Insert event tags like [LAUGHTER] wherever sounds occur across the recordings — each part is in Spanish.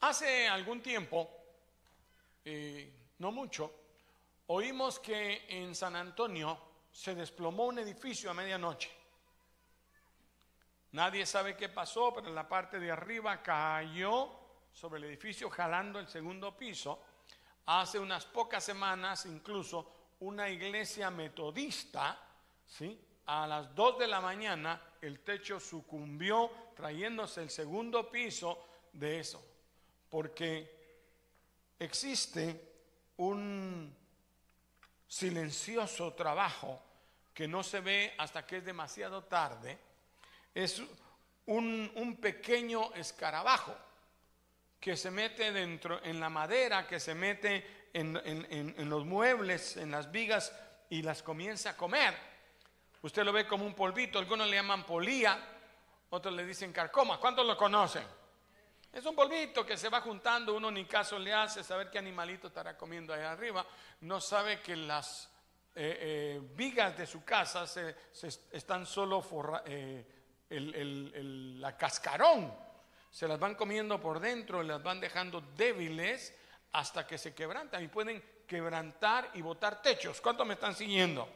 Hace algún tiempo, eh, no mucho, oímos que en San Antonio se desplomó un edificio a medianoche. Nadie sabe qué pasó, pero en la parte de arriba cayó sobre el edificio jalando el segundo piso. Hace unas pocas semanas incluso una iglesia metodista, ¿sí? a las 2 de la mañana el techo sucumbió trayéndose el segundo piso de eso, porque existe un silencioso trabajo que no se ve hasta que es demasiado tarde, es un, pequeño escarabajo que se mete dentro en la madera, que se mete en los muebles, en las vigas y las comienza a comer Usted lo ve como un polvito, algunos le llaman polía, otros le dicen carcoma. ¿Cuántos lo conocen? Es un polvito que se va juntando, uno ni caso le hace saber qué animalito estará comiendo ahí arriba. No sabe que las eh, eh, vigas de su casa se, están solo forra, eh, la cascarón. Se las van comiendo por dentro, las van dejando débiles hasta que se quebrantan y pueden quebrantar y botar techos. ¿Cuántos me están siguiendo?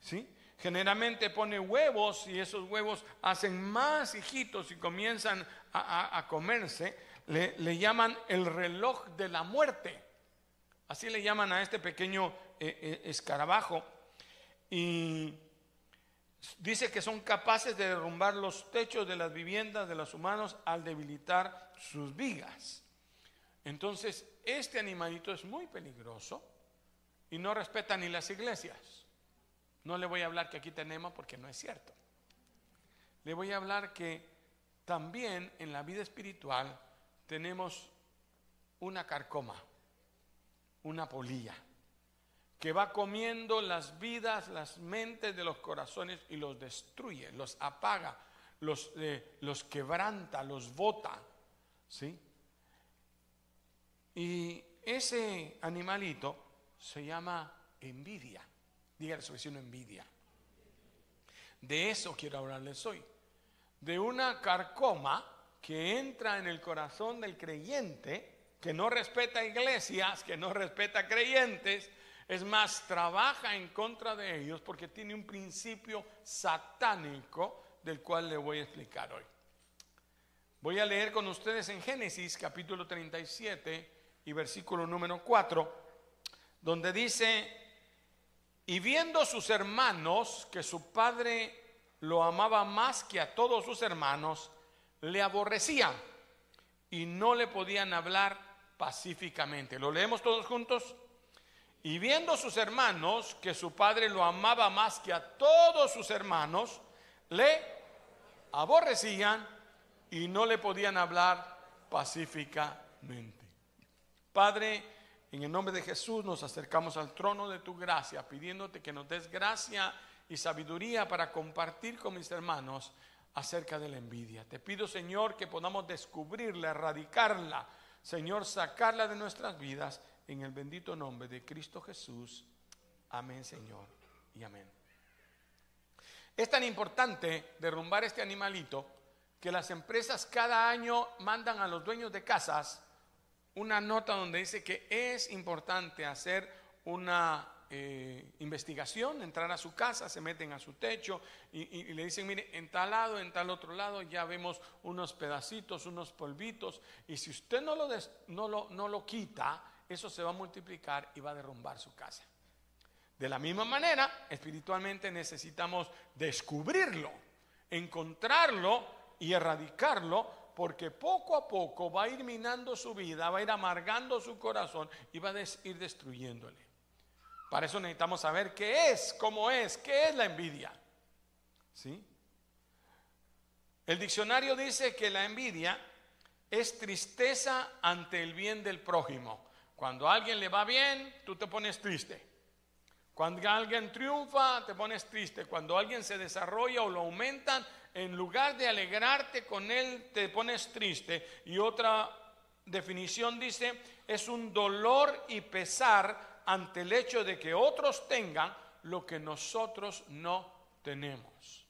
¿Sí? Generalmente pone huevos y esos huevos hacen más hijitos y comienzan a, comerse. Le, llaman el reloj de la muerte. Así le llaman a este pequeño eh, eh, escarabajo. Y dice que son capaces de derrumbar los techos de las viviendas de los humanos al debilitar sus vigas. Entonces, este animalito es muy peligroso y no respeta ni las iglesias. No le voy a hablar que aquí tenemos porque no es cierto. Le voy a hablar que también en la vida espiritual tenemos una carcoma, una polilla, que va comiendo las vidas, las mentes de los corazones y los destruye, los apaga, los, eh, los quebranta, los bota. ¿sí? Y ese animalito se llama envidia. Dígale su vecino envidia. De eso quiero hablarles hoy. De una carcoma que entra en el corazón del creyente, que no respeta iglesias, que no respeta creyentes, es más, trabaja en contra de ellos porque tiene un principio satánico del cual le voy a explicar hoy. Voy a leer con ustedes en Génesis capítulo 37 y versículo número 4, donde dice, y viendo sus hermanos que su padre lo amaba más que a todos sus hermanos, le aborrecían y no le podían hablar pacíficamente. ¿Lo leemos todos juntos? Y viendo sus hermanos que su padre lo amaba más que a todos sus hermanos, le aborrecían y no le podían hablar pacíficamente. Padre, en el nombre de Jesús nos acercamos al trono de tu gracia, pidiéndote que nos des gracia y sabiduría para compartir con mis hermanos acerca de la envidia. Te pido, Señor, que podamos descubrirla, erradicarla, Señor, sacarla de nuestras vidas en el bendito nombre de Cristo Jesús. Amén, Señor, y amén. Es tan importante derrumbar este animalito que las empresas cada año mandan a los dueños de casas una nota donde dice que es importante hacer una eh, investigación, entrar a su casa, se meten a su techo y, le dicen, mire, en tal lado, en tal otro lado ya vemos unos pedacitos, unos polvitos, y si usted no lo, no lo, no lo quita, eso se va a multiplicar y va a derrumbar su casa. De la misma manera, espiritualmente necesitamos descubrirlo, encontrarlo y erradicarlo porque poco a poco va a ir minando su vida, va a ir amargando su corazón y va a ir destruyéndole. Para eso necesitamos saber qué es, cómo es, qué es la envidia. ¿Sí? El diccionario dice que la envidia es tristeza ante el bien del prójimo. Cuando a alguien le va bien, tú te pones triste. Cuando alguien triunfa, te pones triste. Cuando alguien se desarrolla o lo aumentan, en lugar de alegrarte con él, te pones triste. Y otra definición dice, es un dolor y pesar ante el hecho de que otros tengan lo que nosotros no tenemos.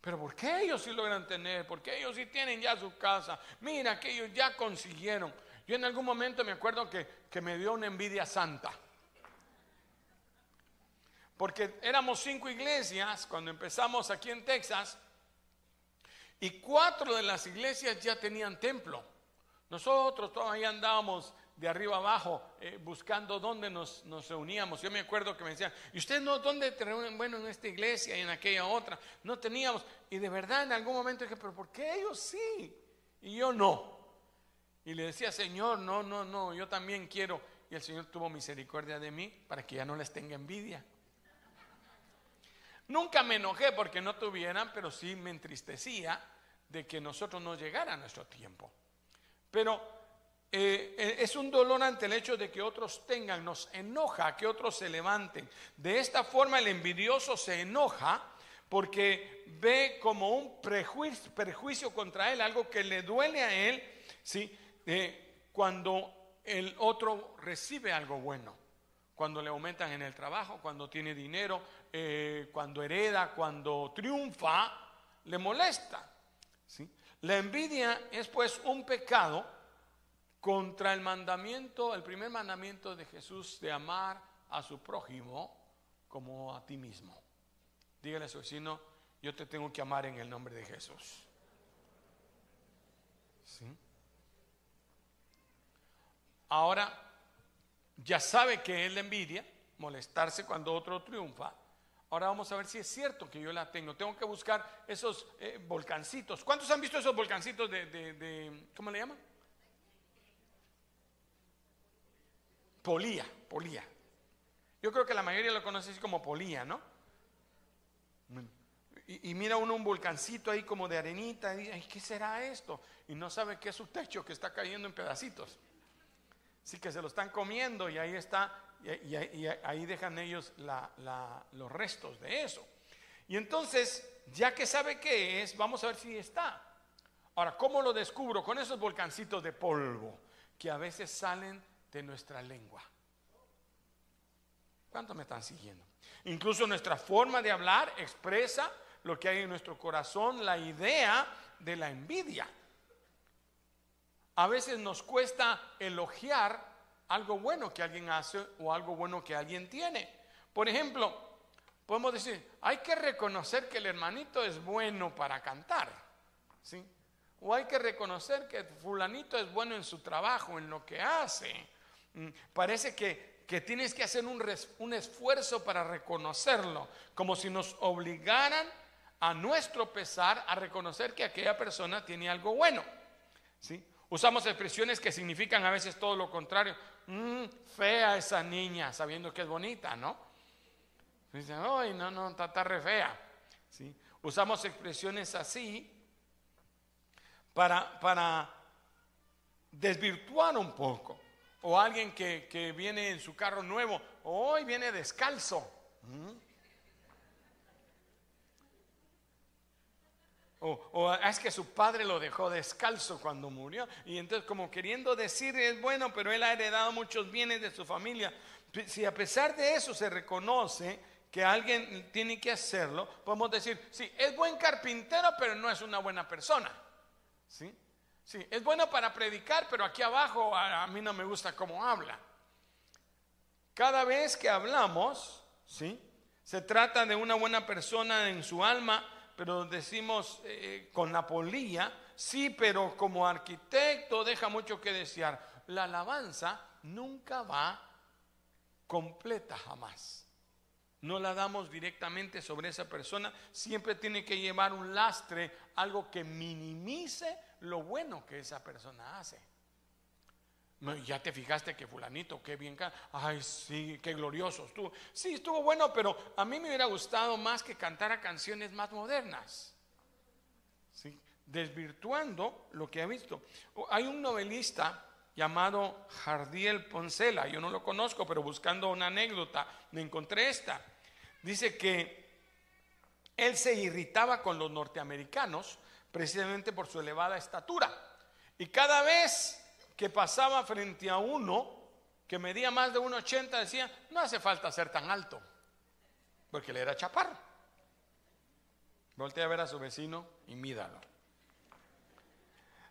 Pero ¿por qué ellos sí logran tener? ¿Por qué ellos sí tienen ya su casa? Mira que ellos ya consiguieron. Yo en algún momento me acuerdo que, que me dio una envidia santa. Porque éramos cinco iglesias cuando empezamos aquí en Texas y cuatro de las iglesias ya tenían templo. Nosotros todavía andábamos de arriba abajo eh, buscando dónde nos, nos, reuníamos. Yo me acuerdo que me decían, ¿y ustedes no dónde te reúnen? Bueno, en esta iglesia y en aquella otra. No teníamos. Y de verdad en algún momento dije, pero ¿por qué ellos sí? Y yo no. Y le decía, Señor, no, no, no, yo también quiero. Y el Señor tuvo misericordia de mí para que ya no les tenga envidia. Nunca me enojé porque no tuvieran, pero sí me entristecía de que nosotros no llegara a nuestro tiempo. Pero eh, eh, es un dolor ante el hecho de que otros tengan, nos enoja que otros se levanten. De esta forma el envidioso se enoja porque ve como un prejuicio, perjuicio contra él, algo que le duele a él, ¿sí? Eh, cuando el otro recibe algo bueno, cuando le aumentan en el trabajo, cuando tiene dinero, cuando hereda, cuando triunfa, le molesta. ¿sí? La envidia es pues un pecado contra el mandamiento, el primer mandamiento de Jesús de amar a su prójimo como a ti mismo. Dígale a su vecino, yo te tengo que amar en el nombre de Jesús. Ahora, ya sabe que es la envidia, molestarse cuando otro triunfa. Ahora vamos a ver si es cierto que yo la tengo. Tengo que buscar esos eh, volcancitos. ¿Cuántos han visto esos volcancitos de, de ¿cómo le llaman? Polía, polía. Yo creo que la mayoría lo conoce así como polía, ¿no? Y, mira uno un volcancito ahí como de arenita y dice, ¿qué será esto? Y no sabe qué es su techo que está cayendo en pedacitos. Así que se lo están comiendo y ahí está, y, ahí dejan ellos los restos de eso. Y entonces, ya que sabe qué es, vamos a ver si está. Ahora, ¿cómo lo descubro? Con esos volcancitos de polvo que a veces salen de nuestra lengua. ¿Cuántos me están siguiendo? Incluso nuestra forma de hablar expresa lo que hay en nuestro corazón, la idea de la envidia. A veces nos cuesta elogiar algo bueno que alguien hace o algo bueno que alguien tiene. Por ejemplo, podemos decir, hay que reconocer que el hermanito es bueno para cantar. ¿sí? O hay que reconocer que fulanito es bueno en su trabajo, en lo que hace. Mm, parece que, tienes que hacer un, un esfuerzo para reconocerlo, como si nos obligaran a nuestro pesar a reconocer que aquella persona tiene algo bueno. ¿sí? Usamos expresiones que significan a veces todo lo contrario. Mm, fea esa niña, sabiendo que es bonita, ¿no? Dicen, ay, no, no, está, re fea. ¿Sí? Usamos expresiones así para, para desvirtuar un poco o alguien que, viene en su carro nuevo, hoy viene descalzo. ¿Mm? O, es que su padre lo dejó descalzo cuando murió. Y entonces como queriendo decir es bueno, pero él ha heredado muchos bienes de su familia. Si a pesar de eso se reconoce que alguien tiene que hacerlo, podemos decir, sí, es buen carpintero, pero no es una buena persona. ¿Sí? Sí, es bueno para predicar, pero aquí abajo a, mí no me gusta cómo habla. Cada vez que hablamos, ¿sí? Se trata de una buena persona en su alma, pero decimos eh, con la polilla, sí, pero como arquitecto deja mucho que desear. La alabanza nunca va completa jamás. No la damos directamente sobre esa persona, siempre tiene que llevar un lastre, algo que minimice lo bueno que esa persona hace. Ya te fijaste que fulanito, qué bien, ay sí, qué glorioso estuvo. Sí, estuvo bueno, pero a mí me hubiera gustado más que cantara canciones más modernas. ¿Sí? Desvirtuando lo que ha visto. Hay un novelista llamado Jardiel Poncela, yo no lo conozco, pero buscando una anécdota me encontré esta. Dice que él se irritaba con los norteamericanos precisamente por su elevada estatura. Y cada vez que pasaba frente a uno que medía más de 1,80 decía, no hace falta ser tan alto, porque él era chaparro. Voltea a ver a su vecino y mídalo.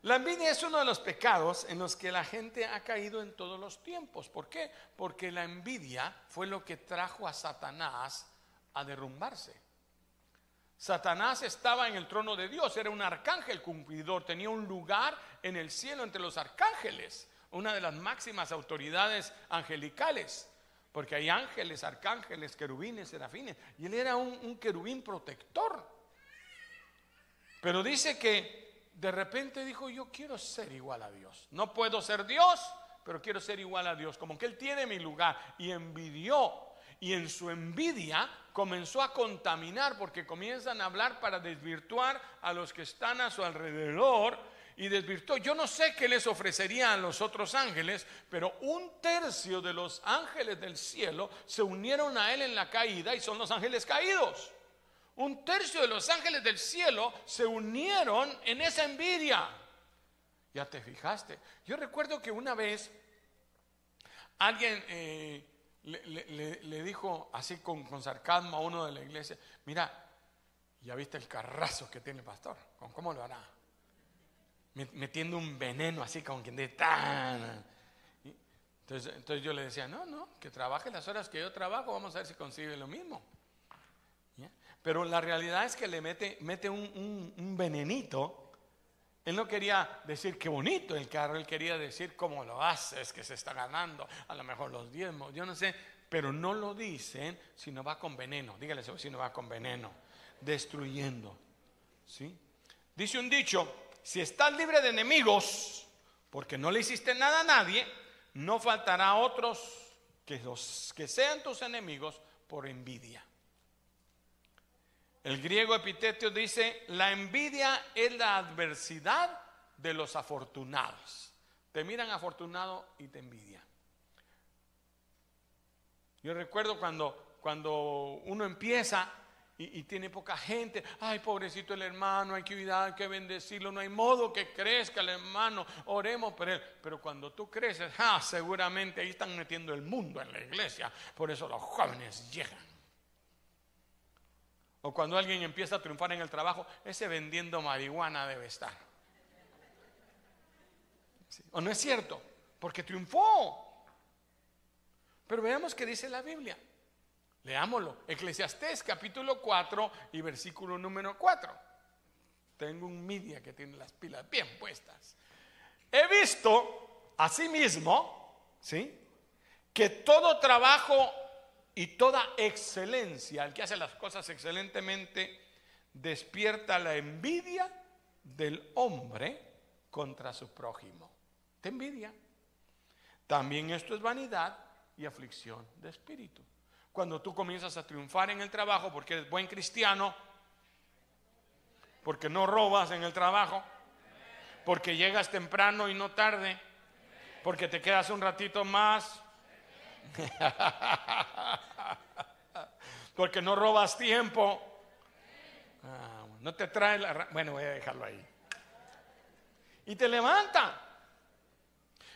La envidia es uno de los pecados en los que la gente ha caído en todos los tiempos. ¿Por qué? Porque la envidia fue lo que trajo a Satanás a derrumbarse. Satanás estaba en el trono de Dios, era un arcángel cumplidor, tenía un lugar en el cielo entre los arcángeles, una de las máximas autoridades angelicales, porque hay ángeles, arcángeles, querubines, serafines, y él era un, un querubín protector. Pero dice que de repente dijo, yo quiero ser igual a Dios, no puedo ser Dios, pero quiero ser igual a Dios, como que él tiene mi lugar, y envidió y en su envidia comenzó a contaminar porque comienzan a hablar para desvirtuar a los que están a su alrededor y desvirtuó. Yo no sé qué les ofrecería a los otros ángeles, pero un tercio de los ángeles del cielo se unieron a él en la caída y son los ángeles caídos. Un tercio de los ángeles del cielo se unieron en esa envidia. Ya te fijaste. Yo recuerdo que una vez alguien... Eh, le, dijo así con, sarcasmo a uno de la iglesia, mira, ya viste el carrazo que tiene el pastor, ¿con cómo lo hará? Metiendo un veneno así como quien dice, tan... Entonces, entonces yo le decía, no, no, que trabaje las horas que yo trabajo, vamos a ver si consigue lo mismo. Pero la realidad es que le mete, mete un, un venenito él no quería decir qué bonito el carro, él quería decir cómo lo haces, que se está ganando, a lo mejor los diezmos, yo no sé, pero no lo dicen si no va con veneno. Dígale si no va con veneno, destruyendo. ¿sí? Dice un dicho, si estás libre de enemigos, porque no le hiciste nada a nadie, no faltará otros que, los, que sean tus enemigos por envidia. El griego epitetio dice, la envidia es la adversidad de los afortunados. Te miran afortunado y te envidia. Yo recuerdo cuando, cuando uno empieza y, tiene poca gente, ay pobrecito el hermano, hay que cuidar, hay que bendecirlo, no hay modo que crezca el hermano, oremos por él. Pero cuando tú creces, ah, seguramente ahí están metiendo el mundo en la iglesia, por eso los jóvenes llegan. O cuando alguien empieza a triunfar en el trabajo, ese vendiendo marihuana debe estar. ¿O no es cierto? Porque triunfó. Pero veamos qué dice la Biblia. Leámoslo. Eclesiastés capítulo 4 y versículo número 4. Tengo un media que tiene las pilas bien puestas. He visto asimismo, ¿sí? Que todo trabajo y toda excelencia, el que hace las cosas excelentemente, despierta la envidia del hombre contra su prójimo. Te envidia. También esto es vanidad y aflicción de espíritu. Cuando tú comienzas a triunfar en el trabajo porque eres buen cristiano, porque no robas en el trabajo, porque llegas temprano y no tarde, porque te quedas un ratito más, [LAUGHS] Porque no robas tiempo. Ah, no te trae la... Bueno, voy a dejarlo ahí. Y te levanta.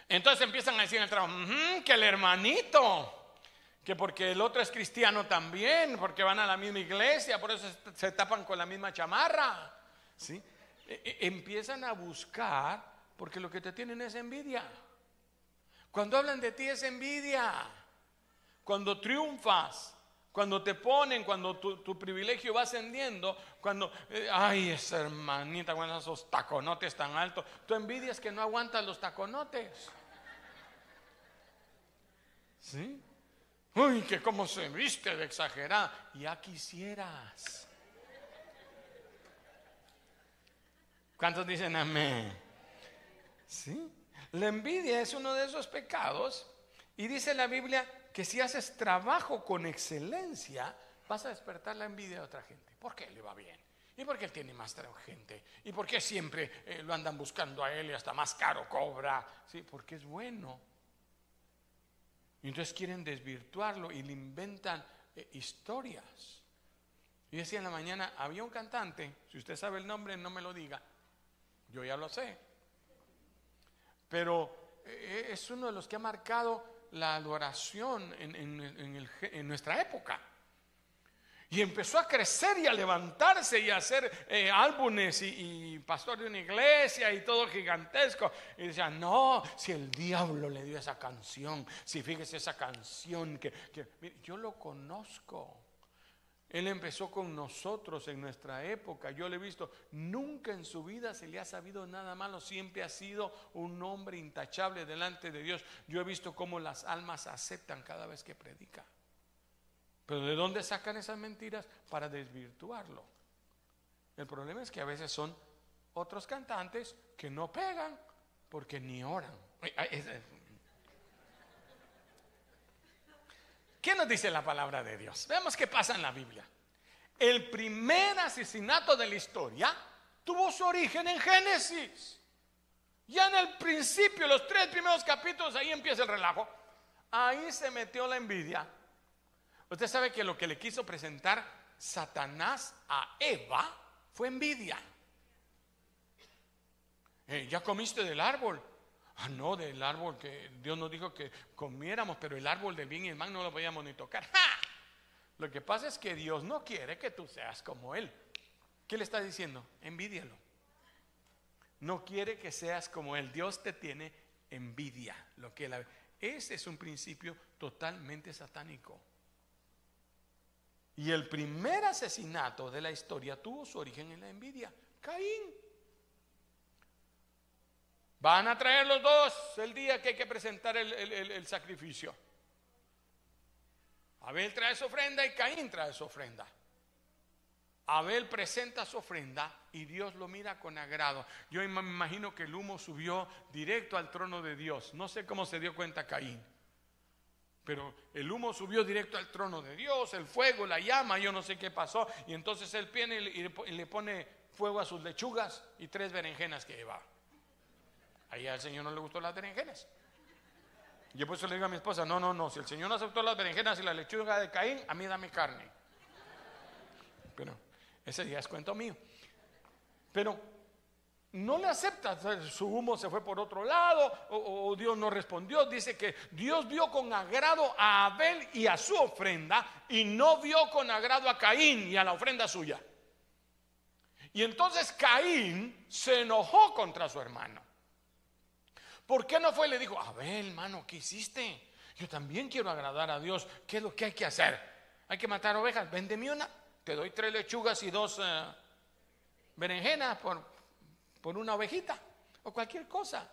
Entonces empiezan a decir en el trabajo, que el hermanito, que porque el otro es cristiano también, porque van a la misma iglesia, por eso se tapan con la misma chamarra. ¿sí? E, e, empiezan a buscar porque lo que te tienen es envidia. Cuando hablan de ti es envidia cuando triunfas, cuando te ponen, cuando tu, privilegio va ascendiendo, cuando, eh, ay, esa hermanita con esos taconotes tan altos, tu envidia es que no aguantas los taconotes. ¿Sí? Uy, que cómo se viste de exagerada. Ya quisieras. ¿Cuántos dicen amén? ¿Sí? La envidia es uno de esos pecados. Y dice la Biblia que si haces trabajo con excelencia, vas a despertar la envidia de otra gente. ¿Por qué le va bien? ¿Y por qué él tiene más gente? ¿Y por qué siempre eh, lo andan buscando a él y hasta más caro cobra? Sí, porque es bueno. Y entonces quieren desvirtuarlo y le inventan eh, historias. Y decía en la mañana, había un cantante, si usted sabe el nombre, no me lo diga. Yo ya lo sé. Pero eh, es uno de los que ha marcado la adoración en, nuestra época. Y empezó a crecer y a levantarse y a hacer eh, álbumes y, pastor de una iglesia y todo gigantesco. Y decía, no, si el diablo le dio esa canción, si fíjese esa canción que, yo lo conozco. Él empezó con nosotros en nuestra época. Yo le he visto, nunca en su vida se le ha sabido nada malo. Siempre ha sido un hombre intachable delante de Dios. Yo he visto cómo las almas aceptan cada vez que predica. Pero ¿de dónde sacan esas mentiras? Para desvirtuarlo. El problema es que a veces son otros cantantes que no pegan porque ni oran. ¿Qué nos dice la palabra de Dios? Veamos qué pasa en la Biblia. El primer asesinato de la historia tuvo su origen en Génesis. Ya en el principio, los tres primeros capítulos, ahí empieza el relajo. Ahí se metió la envidia Usted sabe que lo que le quiso presentar Satanás a Eva fue envidia. Eh, ya comiste del árbol. Ah, no, del árbol que Dios nos dijo que comiéramos, pero el árbol del bien y el mal no lo podíamos ni tocar. Lo que pasa es que Dios no quiere que tú seas como Él. ¿Qué le está diciendo? Envidialo. No quiere que seas como Él. Dios te tiene envidia. Lo que Ese es un principio totalmente satánico. Y el primer asesinato de la historia tuvo su origen en la envidia. Caín. Van a traer los dos el día que hay que presentar el, sacrificio. Abel trae su ofrenda y Caín trae su ofrenda. Abel presenta su ofrenda y Dios lo mira con agrado. Yo me imagino que el humo subió directo al trono de Dios. No sé cómo se dio cuenta Caín. Pero el humo subió directo al trono de Dios, el fuego, la llama, yo no sé qué pasó. Y entonces él viene y le pone fuego a sus lechugas y tres berenjenas que llevaba. Ahí al Señor no le gustó las berenjenas. Yo por eso le digo a mi esposa, no, no, no, si el Señor no aceptó las berenjenas y la lechuga de Caín, a mí dame carne. Pero ese día es cuento mío. Pero no le acepta, su humo se fue por otro lado o, Dios no respondió. Dice que Dios vio con agrado a Abel y a su ofrenda y no vio con agrado a Caín y a la ofrenda suya. Y entonces Caín se enojó contra su hermano. ¿Por qué no fue le dijo, Abel, hermano, ¿qué hiciste? Yo también quiero agradar a Dios. ¿Qué es lo que hay que hacer? Hay que matar ovejas. Véndeme una. Te doy tres lechugas y dos eh, berenjenas por, por una ovejita o cualquier cosa.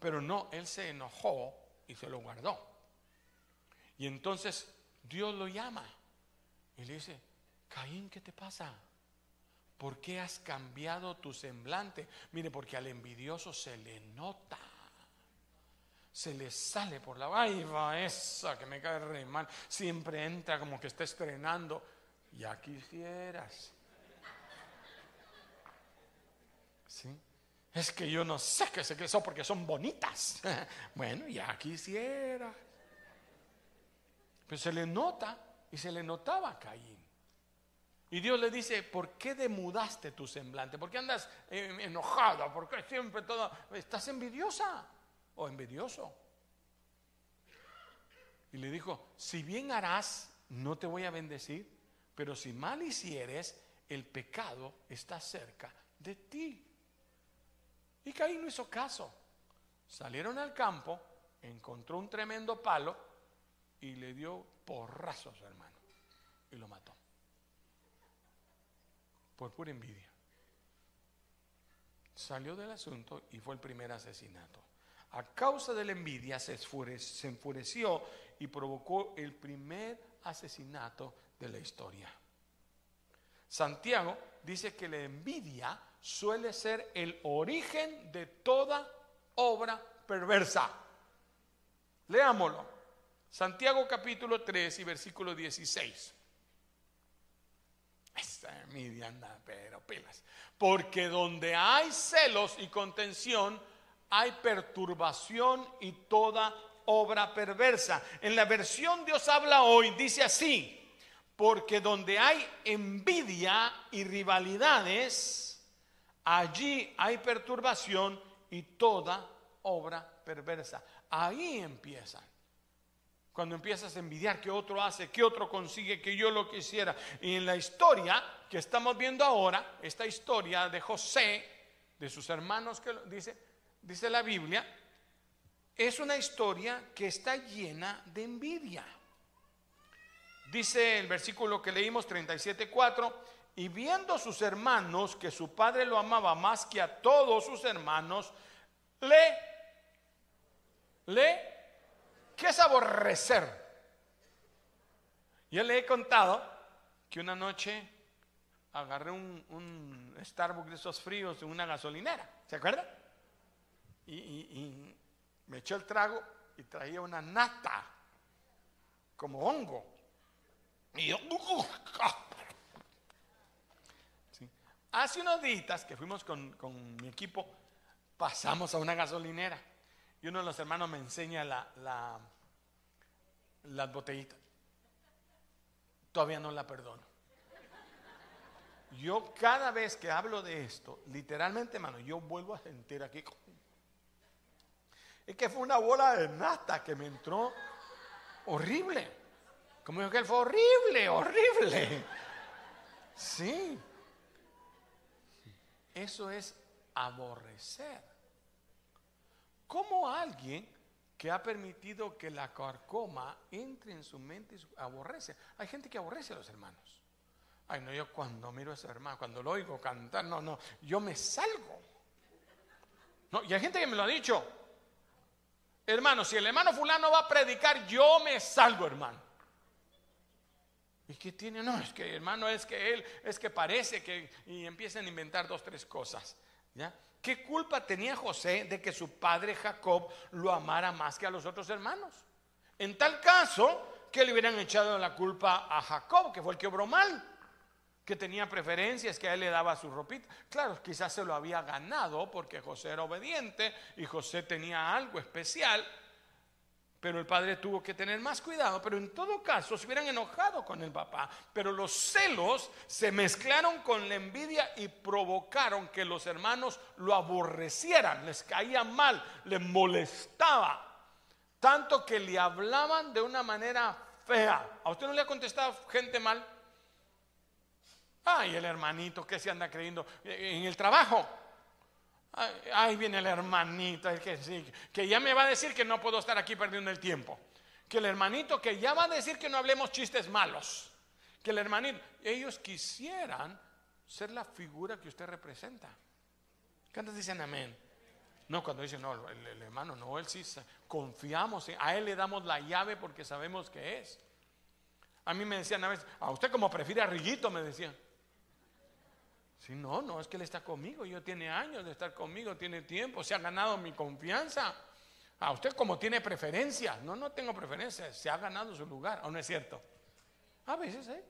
Pero no, él se enojó y se lo guardó. Y entonces Dios lo llama y le dice, Caín, ¿qué te pasa? ¿Por qué has cambiado tu semblante? Mire, porque al envidioso se le nota. Se le sale por la va esa que me cae re mal. Siempre entra como que está estrenando. Ya quisieras. Es que yo no sé qué se creó porque son bonitas. [LAUGHS] bueno, ya quisiera. Pero se le nota y se le notaba a Caín. Y Dios le dice, ¿por qué demudaste tu semblante? ¿Por qué andas eh, enojada? ¿Por qué siempre todo... ¿Estás envidiosa o envidioso? Y le dijo, si bien harás, no te voy a bendecir, pero si mal hicieres, el pecado está cerca de ti. Y Caín no hizo caso. Salieron al campo, encontró un tremendo palo y le dio porrazo a su hermano y lo mató. Por pura envidia. Salió del asunto y fue el primer asesinato. A causa de la envidia se, enfureció y provocó el primer asesinato de la historia. Santiago dice que la envidia suele ser el origen de toda obra perversa. Leámoslo. Santiago capítulo 3 y versículo 16. Esta envidia anda, pero pelas. Porque donde hay celos y contención, hay perturbación y toda obra perversa. En la versión Dios habla hoy, dice así, porque donde hay envidia y rivalidades, Allí hay perturbación y toda obra perversa. Ahí empiezan. Cuando empiezas a envidiar que otro hace, que otro consigue, que yo lo quisiera. Y en la historia que estamos viendo ahora, esta historia de José, de sus hermanos que dice, dice la Biblia, es una historia que está llena de envidia. Dice el versículo que leímos 37:4, y viendo sus hermanos que su padre lo amaba más que a todos sus hermanos, le le ¿qué es aborrecer? Yo le he contado que una noche agarré un, un Starbucks de esos fríos en una gasolinera, ¿se acuerda? Y, me echó el trago y traía una nata como hongo. Y yo, hace unos días que fuimos con, mi equipo, pasamos a una gasolinera y uno de los hermanos me enseña la, la, las botellitas. Todavía no la perdono. Yo cada vez que hablo de esto, literalmente, hermano, yo vuelvo a sentir aquí. Es que fue una bola de nata que me entró horrible. Como dijo que él fue horrible, horrible. Sí. Eso es aborrecer. ¿Cómo alguien que ha permitido que la carcoma entre en su mente y aborrece? Hay gente que aborrece a los hermanos. Ay, no, yo cuando miro a ese hermano, cuando lo oigo cantar, no, no, yo me salgo. No, y hay gente que me lo ha dicho. Hermano, si el hermano fulano va a predicar, yo me salgo, hermano. ¿Y qué tiene? No, es que hermano, es que él, es que parece que, y empiezan a inventar dos, tres cosas. ¿Ya? ¿Qué culpa tenía José de que su padre Jacob lo amara más que a los otros hermanos? En tal caso, que le hubieran echado la culpa a Jacob, que fue el que obró mal, que tenía preferencias, que a él le daba su ropita. Claro, quizás se lo había ganado porque José era obediente y José tenía algo especial pero el padre tuvo que tener más cuidado. Pero en todo caso, se hubieran enojado con el papá. Pero los celos se mezclaron con la envidia y provocaron que los hermanos lo aborrecieran. Les caía mal, les molestaba. Tanto que le hablaban de una manera fea. ¿A usted no le ha contestado gente mal? Ay, el hermanito que se anda creyendo en el trabajo. Ahí viene el hermanito, el que, que ya me va a decir que no puedo estar aquí perdiendo el tiempo. Que el hermanito que ya va a decir que no hablemos chistes malos. Que el hermanito, ellos quisieran ser la figura que usted representa. ¿Cuántos dicen amén? No, cuando dicen, no, el, hermano, no, él sí, confiamos, a él le damos la llave porque sabemos que es. A mí me decían a veces, a usted como prefiere a Riguito, me decían. Si no, no, es que Él está conmigo, yo tiene años de estar conmigo, tiene tiempo, se ha ganado mi confianza. A usted como tiene preferencia, no, no tengo preferencia, se ha ganado su lugar, ¿o no es cierto? A veces, ¿eh?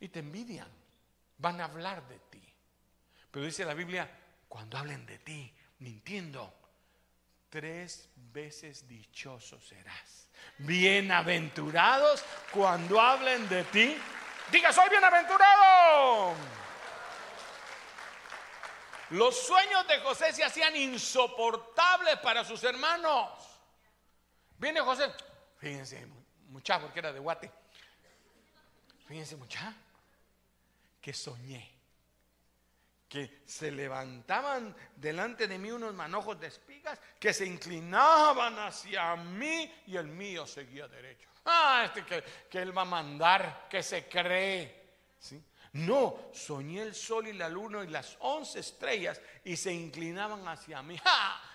Y te envidian, van a hablar de ti. Pero dice la Biblia, cuando hablen de ti, mintiendo, tres veces dichoso serás. Bienaventurados cuando hablen de ti Diga, soy bienaventurado. Los sueños de José se hacían insoportables para sus hermanos. Viene José, fíjense, mucha, porque era de Guate. Fíjense, mucha, que soñé que se levantaban delante de mí unos manojos de espigas que se inclinaban hacia mí y el mío seguía derecho. Ah, este que, él va a mandar, que se cree. ¿Sí? No, soñé el sol y la luna y las once estrellas y se inclinaban hacia mí.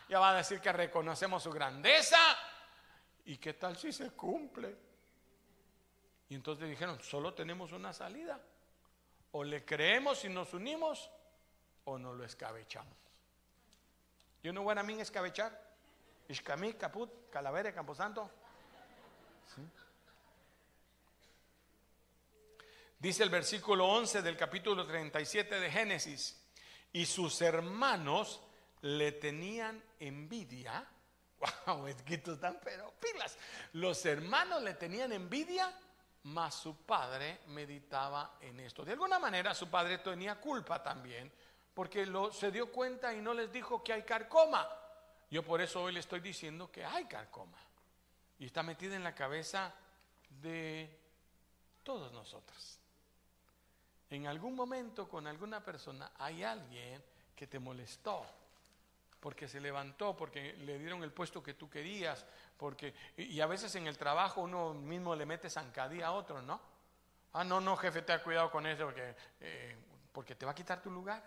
Ya va a decir que reconocemos su grandeza. ¿Y qué tal si se cumple? Y entonces dijeron, solo tenemos una salida. O le creemos y nos unimos o no lo escabechamos. ¿Yo no voy a mí escabechar? Ishkamí, Caput, Calavera, Camposanto. ¿Sí? Dice el versículo 11 del capítulo 37 de Génesis, y sus hermanos le tenían envidia. [LAUGHS] Wow, es que están pero pilas. Los hermanos le tenían envidia, mas su padre meditaba en esto. De alguna manera su padre tenía culpa también, porque se dio cuenta y no les dijo que hay carcoma. Yo por eso hoy le estoy diciendo que hay carcoma. y está metida en la cabeza de todos nosotros. En algún momento con alguna persona hay alguien que te molestó porque se levantó, porque le dieron el puesto que tú querías, porque y a veces en el trabajo uno mismo le mete zancadía a otro, ¿no? Ah, no, no, jefe, te ha cuidado con eso porque, eh, porque te va a quitar tu lugar.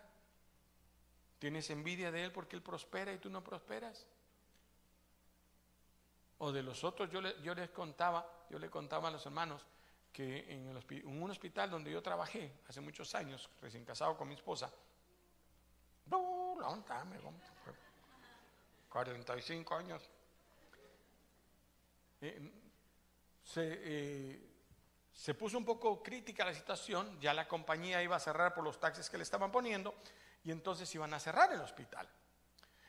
¿Tienes envidia de él porque él prospera y tú no prosperas? O de los otros, yo, yo les contaba, yo le contaba a los hermanos que en, en, un hospital donde yo trabajé hace muchos años, recién casado con mi esposa, no, long time 45 años, eh, se, eh, se puso un poco crítica la situación, ya la compañía iba a cerrar por los taxes que le estaban poniendo y entonces iban a cerrar el hospital.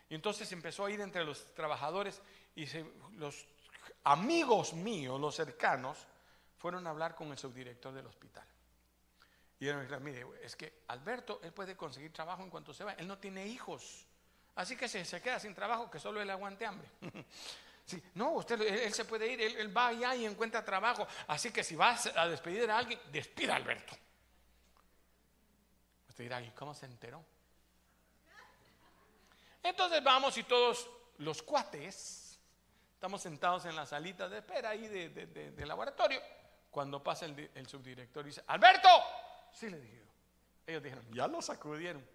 Y entonces empezó a ir entre los trabajadores y los amigos míos, los cercanos, fueron a hablar con el subdirector del hospital. Y él me dijo, mire, es que Alberto, él puede conseguir trabajo en cuanto se va, él no tiene hijos. Así que se, se queda sin trabajo, que solo él aguante hambre. [LAUGHS] sí, no, usted, él, se puede ir, él, va allá y encuentra trabajo. Así que si vas a despedir a alguien, despida a Alberto. Usted dirá, ¿y cómo se enteró? Entonces vamos y todos los cuates, estamos sentados en la salita de espera ahí de, laboratorio, cuando pasa el, subdirector y dice, Alberto, sí le dije. Ellos dijeron, ya lo sacudieron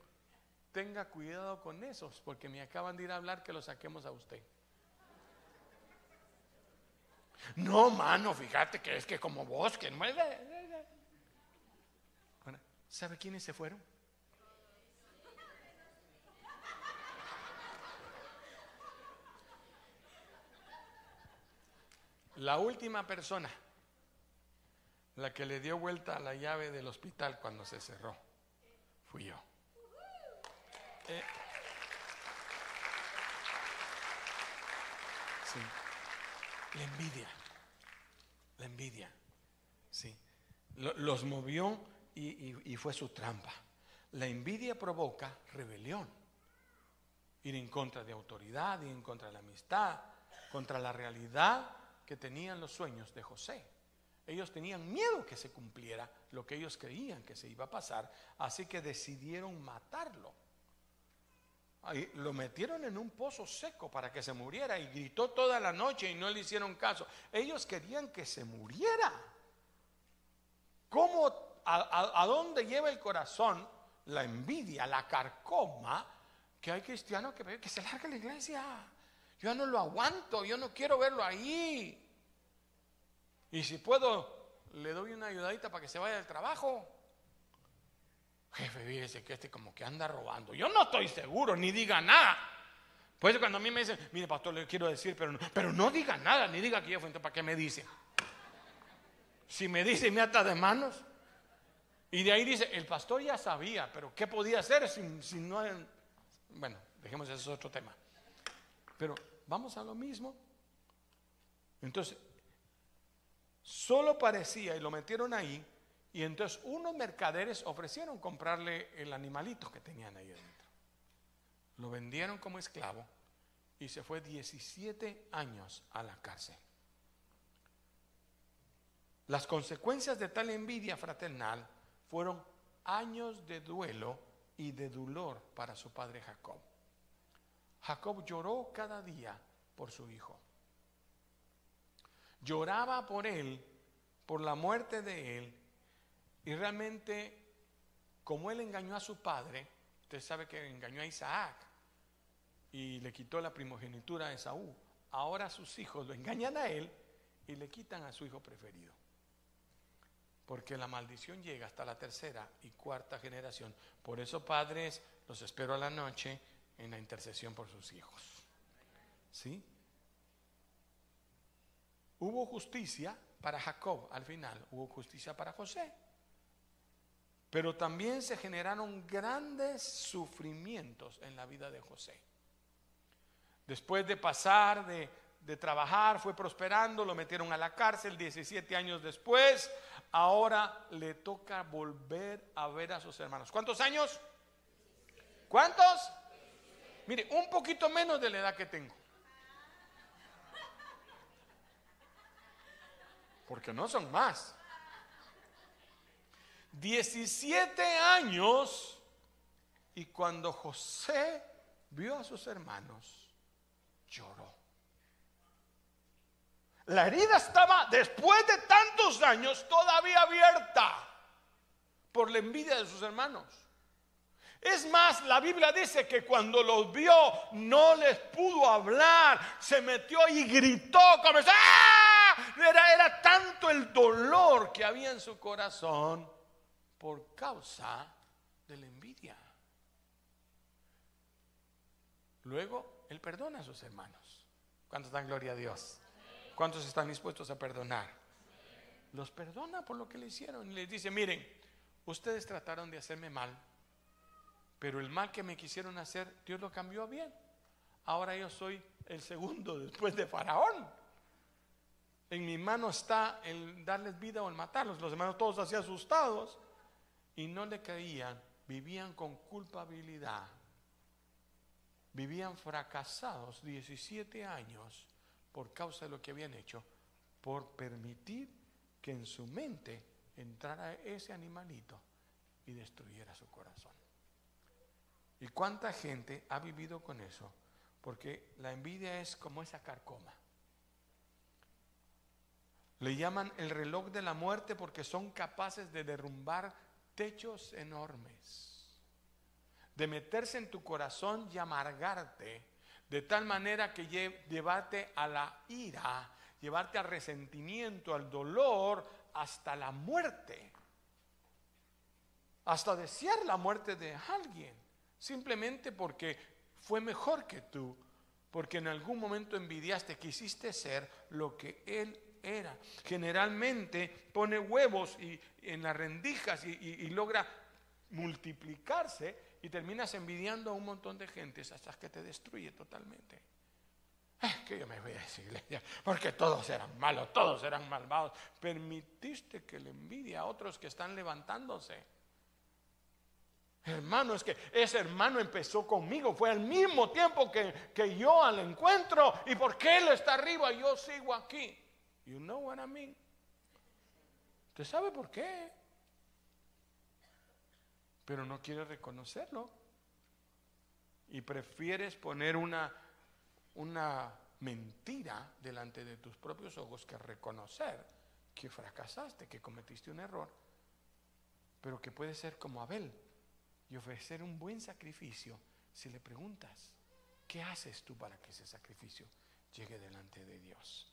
tenga cuidado con esos, porque me acaban de ir a hablar que lo saquemos a usted. No, mano, fíjate que es que como vos, que no ¿sabe quiénes se fueron? La última persona, la que le dio vuelta a la llave del hospital cuando se cerró, fui yo. Eh. La envidia. La envidia. Sí. Los movió y, fue su trampa. La envidia provoca rebelión. Ir en contra de autoridad, ir en contra de la amistad, contra la realidad que tenían los sueños de José. Ellos tenían miedo que se cumpliera lo que ellos creían que se iba a pasar, así que decidieron matarlo lo metieron en un pozo seco para que se muriera y gritó toda la noche y no le hicieron caso. Ellos querían que se muriera. ¿Cómo, a, dónde lleva el corazón la envidia, la carcoma? Que hay cristianos que, que se larga la iglesia. Yo no lo aguanto, yo no quiero verlo ahí. Y si puedo, le doy una ayudadita para que se vaya del trabajo. Jefe, fíjese que este como que anda robando. Yo no estoy seguro, ni diga nada. Pues cuando a mí me dicen, mire pastor, le quiero decir, pero no, pero no diga nada, ni diga que yo fui, ¿para qué me dice? Si me dice, me ata de manos. Y de ahí dice, el pastor ya sabía, pero ¿qué podía hacer si, si no... Bueno, dejemos ese es otro tema. Pero vamos a lo mismo. Entonces, solo parecía, y lo metieron ahí, y entonces unos mercaderes ofrecieron comprarle el animalito que tenían ahí adentro. Lo vendieron como esclavo y se fue 17 años a la cárcel. Las consecuencias de tal envidia fraternal fueron años de duelo y de dolor para su padre Jacob. Jacob lloró cada día por su hijo. Lloraba por él, por la muerte de él y realmente, como él engañó a su padre, usted sabe que engañó a Isaac y le quitó la primogenitura a Esaú, ahora sus hijos lo engañan a él y le quitan a su hijo preferido. Porque la maldición llega hasta la tercera y cuarta generación. Por eso, padres, los espero a la noche en la intercesión por sus hijos. ¿Sí? Hubo justicia para Jacob al final, hubo justicia para José. Pero también se generaron grandes sufrimientos en la vida de José. Después de pasar, de, trabajar, fue prosperando, lo metieron a la cárcel 17 años después. Ahora le toca volver a ver a sus hermanos. ¿Cuántos años? ¿Cuántos? Mire, un poquito menos de la edad que tengo. Porque no son más. 17 años y cuando José vio a sus hermanos, lloró. La herida estaba, después de tantos años, todavía abierta por la envidia de sus hermanos. Es más, la Biblia dice que cuando los vio no les pudo hablar, se metió y gritó, comenzó, ¡ah! Era, era tanto el dolor que había en su corazón por causa de la envidia. Luego, Él perdona a sus hermanos. ¿Cuántos dan gloria a Dios? ¿Cuántos están dispuestos a perdonar? Los perdona por lo que le hicieron y les dice, miren, ustedes trataron de hacerme mal, pero el mal que me quisieron hacer, Dios lo cambió a bien. Ahora yo soy el segundo después de Faraón. En mi mano está el darles vida o el matarlos. Los hermanos todos así asustados y no le creían, vivían con culpabilidad, vivían fracasados 17 años por causa de lo que habían hecho, por permitir que en su mente entrara ese animalito y destruyera su corazón. ¿Y cuánta gente ha vivido con eso? Porque la envidia es como esa carcoma. Le llaman el reloj de la muerte porque son capaces de derrumbar techos enormes, de meterse en tu corazón y amargarte, de tal manera que llevarte a la ira, llevarte al resentimiento, al dolor, hasta la muerte, hasta desear la muerte de alguien, simplemente porque fue mejor que tú, porque en algún momento envidiaste, quisiste ser lo que él era. Generalmente pone huevos y, en las rendijas y, logra multiplicarse y terminas envidiando a un montón de gentes hasta que te destruye totalmente. Es que yo me voy a esa [LAUGHS] porque todos eran malos, todos eran malvados. Permitiste que le envidia a otros que están levantándose. Hermano, es que ese hermano empezó conmigo, fue al mismo tiempo que, que yo al encuentro. ¿Y por qué él está arriba yo sigo aquí? You know what I mean? ¿Usted sabe por qué? Pero no quiere reconocerlo. Y prefieres poner una, una mentira delante de tus propios ojos que reconocer que fracasaste, que cometiste un error, pero que puede ser como Abel y ofrecer un buen sacrificio si le preguntas, ¿qué haces tú para que ese sacrificio llegue delante de Dios?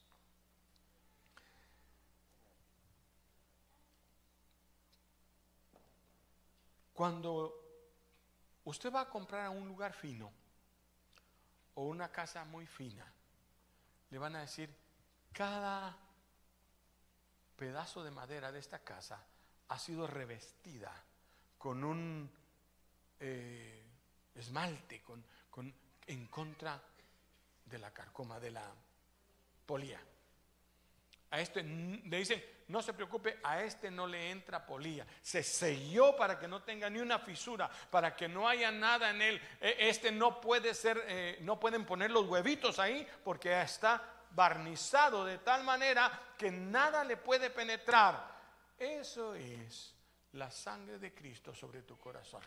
Cuando usted va a comprar a un lugar fino o una casa muy fina, le van a decir, cada pedazo de madera de esta casa ha sido revestida con un eh, esmalte, con, en contra de la carcoma, de la polía. A este le dicen, no se preocupe, a este no le entra polía. Se selló para que no tenga ni una fisura, para que no haya nada en él. E, este no puede ser, eh, no pueden poner los huevitos ahí porque está barnizado de tal manera que nada le puede penetrar. Eso es la sangre de Cristo sobre tu corazón.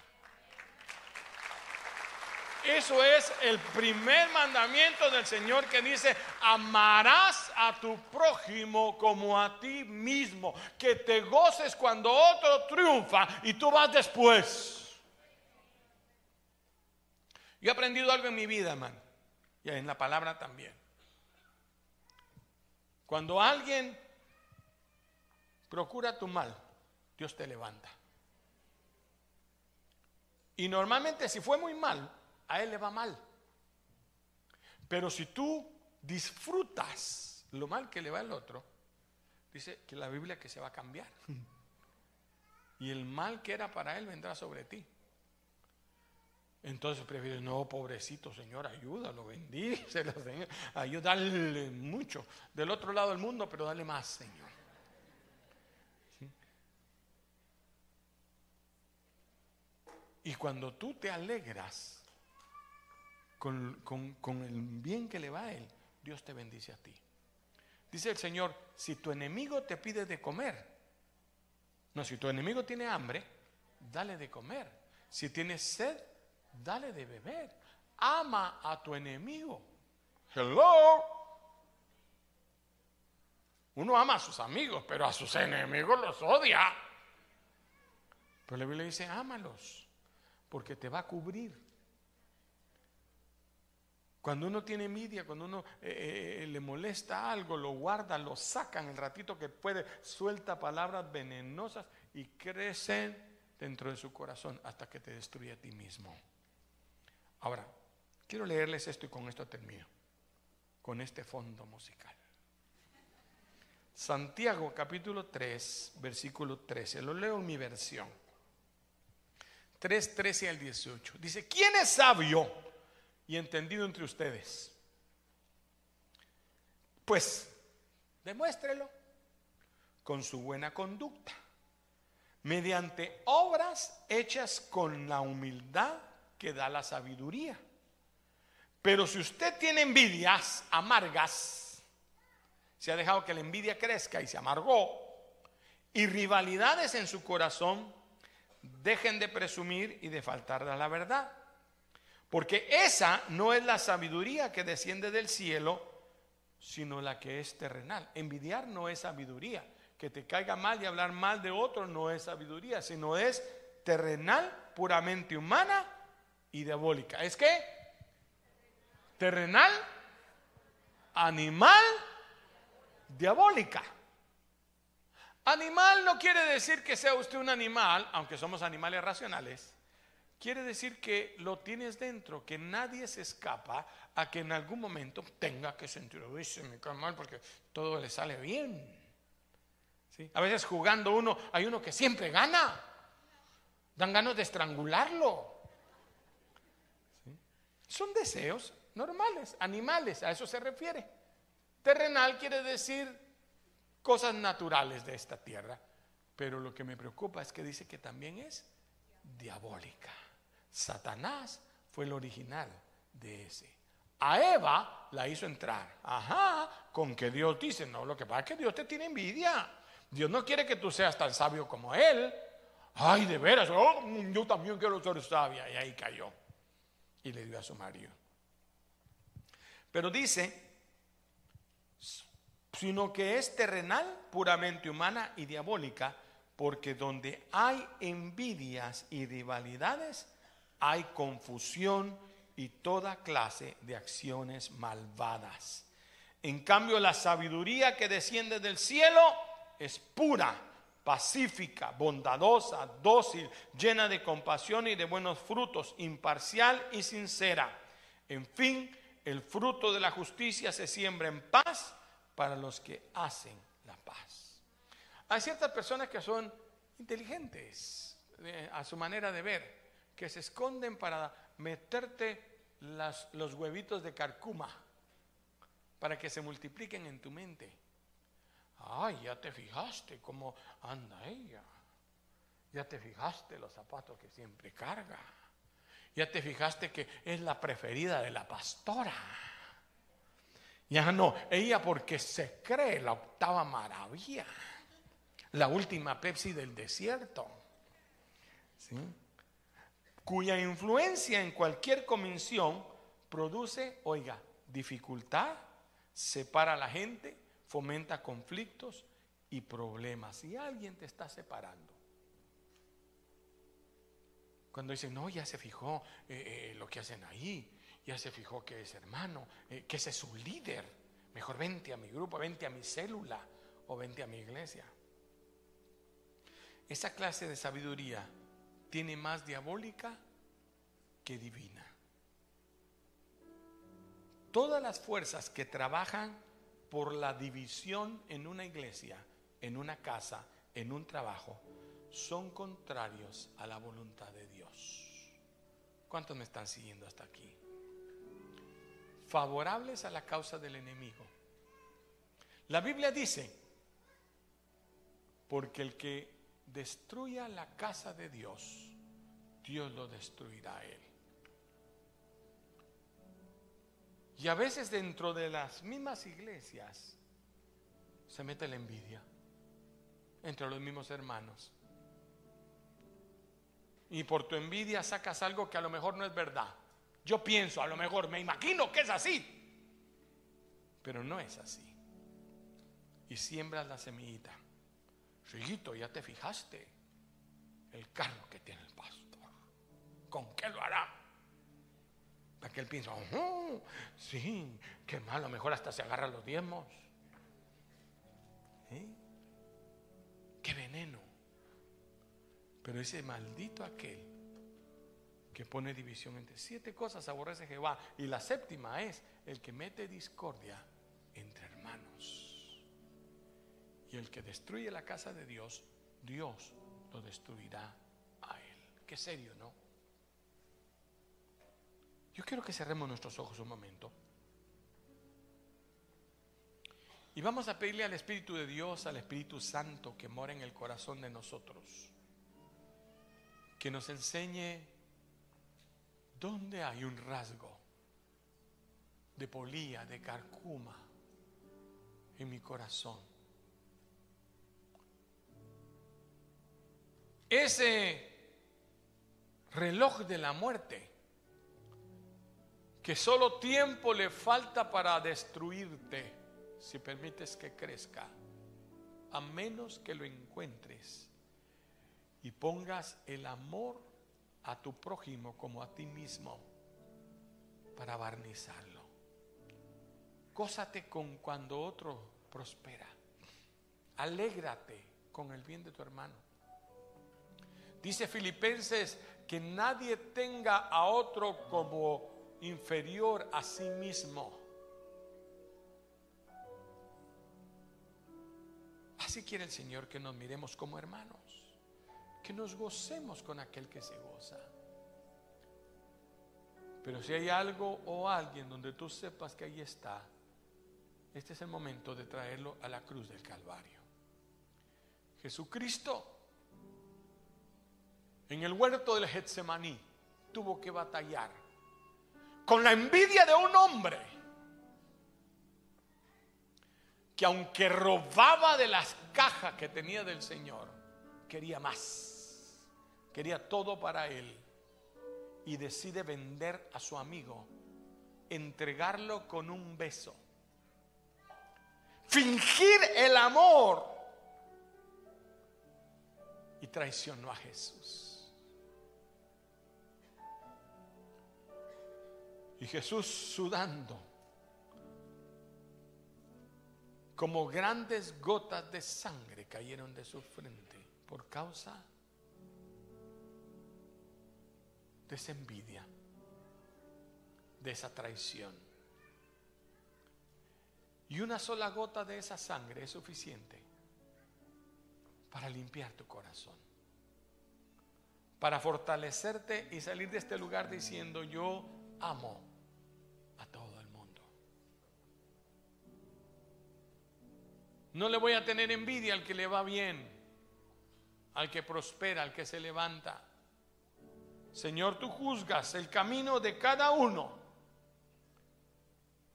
Eso es el primer mandamiento del Señor que dice, amarás a tu prójimo como a ti mismo, que te goces cuando otro triunfa y tú vas después. Yo he aprendido algo en mi vida, hermano, y en la palabra también. Cuando alguien procura tu mal, Dios te levanta. Y normalmente si fue muy mal, a él le va mal. Pero si tú disfrutas lo mal que le va al otro, dice que la Biblia que se va a cambiar. Y el mal que era para él vendrá sobre ti. Entonces prefiero, no, pobrecito Señor, ayúdalo, bendícelo, Señor, ayúdale mucho. Del otro lado del mundo, pero dale más, Señor. Y cuando tú te alegras con, el bien que le va a él, Dios te bendice a ti. Dice el Señor, si tu enemigo te pide de comer, no, si tu enemigo tiene hambre, dale de comer. Si tienes sed, dale de beber. Ama a tu enemigo. Hello. Uno ama a sus amigos, pero a sus enemigos los odia. Pero la Biblia dice, ámalos, porque te va a cubrir. Cuando uno tiene envidia, cuando uno eh, eh, le molesta algo, lo guarda, lo saca en el ratito que puede, suelta palabras venenosas y crecen dentro de su corazón hasta que te destruye a ti mismo. Ahora, quiero leerles esto y con esto termino, con este fondo musical. Santiago capítulo 3, versículo 13, lo leo en mi versión. 3, 13 al 18. Dice, ¿quién es sabio? Y entendido entre ustedes. Pues demuéstrelo con su buena conducta, mediante obras hechas con la humildad que da la sabiduría. Pero si usted tiene envidias amargas, se ha dejado que la envidia crezca y se amargó, y rivalidades en su corazón, dejen de presumir y de faltar a la verdad porque esa no es la sabiduría que desciende del cielo, sino la que es terrenal. Envidiar no es sabiduría. Que te caiga mal y hablar mal de otro no es sabiduría, sino es terrenal, puramente humana y diabólica. ¿Es qué? Terrenal, animal, diabólica. Animal no quiere decir que sea usted un animal, aunque somos animales racionales quiere decir que lo tienes dentro, que nadie se escapa a que en algún momento tenga que sentir, uy, se me cae mal porque todo le sale bien. A veces jugando uno, hay uno que siempre gana, dan ganas de estrangularlo. Son deseos normales, animales, a eso se refiere. Terrenal quiere decir cosas naturales de esta tierra, pero lo que me preocupa es que dice que también es diabólica. Satanás fue el original de ese. A Eva la hizo entrar. Ajá, con que Dios dice, no, lo que pasa es que Dios te tiene envidia. Dios no quiere que tú seas tan sabio como Él. Ay, de veras, oh, yo también quiero ser sabia. Y ahí cayó. Y le dio a su marido. Pero dice, sino que es terrenal, puramente humana y diabólica, porque donde hay envidias y rivalidades, hay confusión y toda clase de acciones malvadas. En cambio, la sabiduría que desciende del cielo es pura, pacífica, bondadosa, dócil, llena de compasión y de buenos frutos, imparcial y sincera. En fin, el fruto de la justicia se siembra en paz para los que hacen la paz. Hay ciertas personas que son inteligentes eh, a su manera de ver que se esconden para meterte los huevitos de carcuma para que se multipliquen en tu mente. Ay, ya te fijaste cómo anda ella. Ya te fijaste los zapatos que siempre carga. Ya te fijaste que es la preferida de la pastora. Ya no, ella porque se cree la octava maravilla. La última Pepsi del desierto. ¿Sí? Cuya influencia en cualquier convención produce, oiga, dificultad, separa a la gente, fomenta conflictos y problemas. Y alguien te está separando. Cuando dicen, no, ya se fijó eh, eh, lo que hacen ahí, ya se fijó que es hermano, eh, que ese es su líder. Mejor vente a mi grupo, vente a mi célula o vente a mi iglesia. Esa clase de sabiduría tiene más diabólica que divina. Todas las fuerzas que trabajan por la división en una iglesia, en una casa, en un trabajo, son contrarios a la voluntad de Dios. ¿Cuántos me están siguiendo hasta aquí? Favorables a la causa del enemigo. La Biblia dice, porque el que destruya la casa de Dios, Dios lo destruirá a él. Y a veces dentro de las mismas iglesias se mete la envidia entre los mismos hermanos. Y por tu envidia sacas algo que a lo mejor no es verdad. Yo pienso, a lo mejor, me imagino que es así. Pero no es así. Y siembras la semillita. Riguito, ya te fijaste el carro que tiene el pastor. ¿Con qué lo hará? Para que él piensa, oh, sí, qué malo, mejor hasta se agarra los diezmos. Qué veneno. Pero ese maldito aquel que pone división entre siete cosas aborrece Jehová. Y la séptima es el que mete discordia Y el que destruye la casa de Dios, Dios lo destruirá a él. Qué serio, ¿no? Yo quiero que cerremos nuestros ojos un momento. Y vamos a pedirle al Espíritu de Dios, al Espíritu Santo que mora en el corazón de nosotros, que nos enseñe dónde hay un rasgo de polía, de carcuma en mi corazón. Ese reloj de la muerte que solo tiempo le falta para destruirte si permites que crezca, a menos que lo encuentres y pongas el amor a tu prójimo como a ti mismo para barnizarlo. Gózate con cuando otro prospera. Alégrate con el bien de tu hermano. Dice Filipenses que nadie tenga a otro como inferior a sí mismo. Así quiere el Señor que nos miremos como hermanos, que nos gocemos con aquel que se goza. Pero si hay algo o alguien donde tú sepas que ahí está, este es el momento de traerlo a la cruz del Calvario. Jesucristo en el huerto del Getsemaní tuvo que batallar con la envidia de un hombre que aunque robaba de las cajas que tenía del Señor, quería más, quería todo para él y decide vender a su amigo, entregarlo con un beso, fingir el amor y traicionó a Jesús. Y Jesús sudando como grandes gotas de sangre cayeron de su frente por causa de esa envidia, de esa traición. Y una sola gota de esa sangre es suficiente para limpiar tu corazón, para fortalecerte y salir de este lugar diciendo yo amo No le voy a tener envidia al que le va bien, al que prospera, al que se levanta. Señor, tú juzgas el camino de cada uno.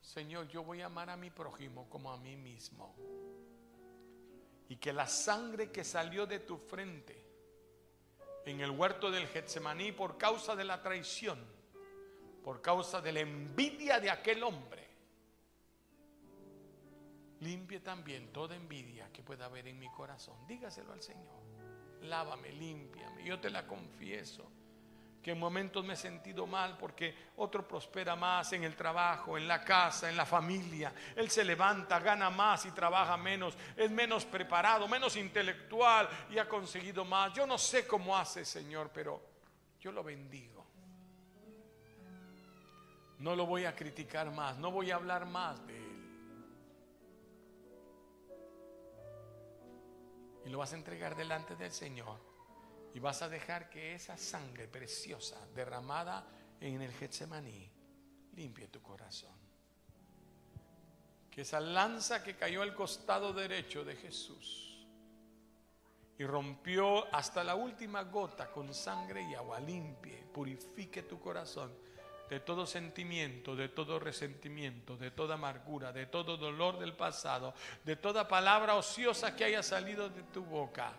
Señor, yo voy a amar a mi prójimo como a mí mismo. Y que la sangre que salió de tu frente en el huerto del Getsemaní por causa de la traición, por causa de la envidia de aquel hombre, limpie también toda envidia que pueda haber en mi corazón. Dígaselo al Señor. Lávame, límpiame. Yo te la confieso. Que en momentos me he sentido mal porque otro prospera más en el trabajo, en la casa, en la familia. Él se levanta, gana más y trabaja menos. Es menos preparado, menos intelectual y ha conseguido más. Yo no sé cómo hace, Señor, pero yo lo bendigo. No lo voy a criticar más, no voy a hablar más de él. Y lo vas a entregar delante del Señor y vas a dejar que esa sangre preciosa derramada en el Getsemaní limpie tu corazón. Que esa lanza que cayó al costado derecho de Jesús y rompió hasta la última gota con sangre y agua limpie, purifique tu corazón de todo sentimiento, de todo resentimiento, de toda amargura, de todo dolor del pasado, de toda palabra ociosa que haya salido de tu boca.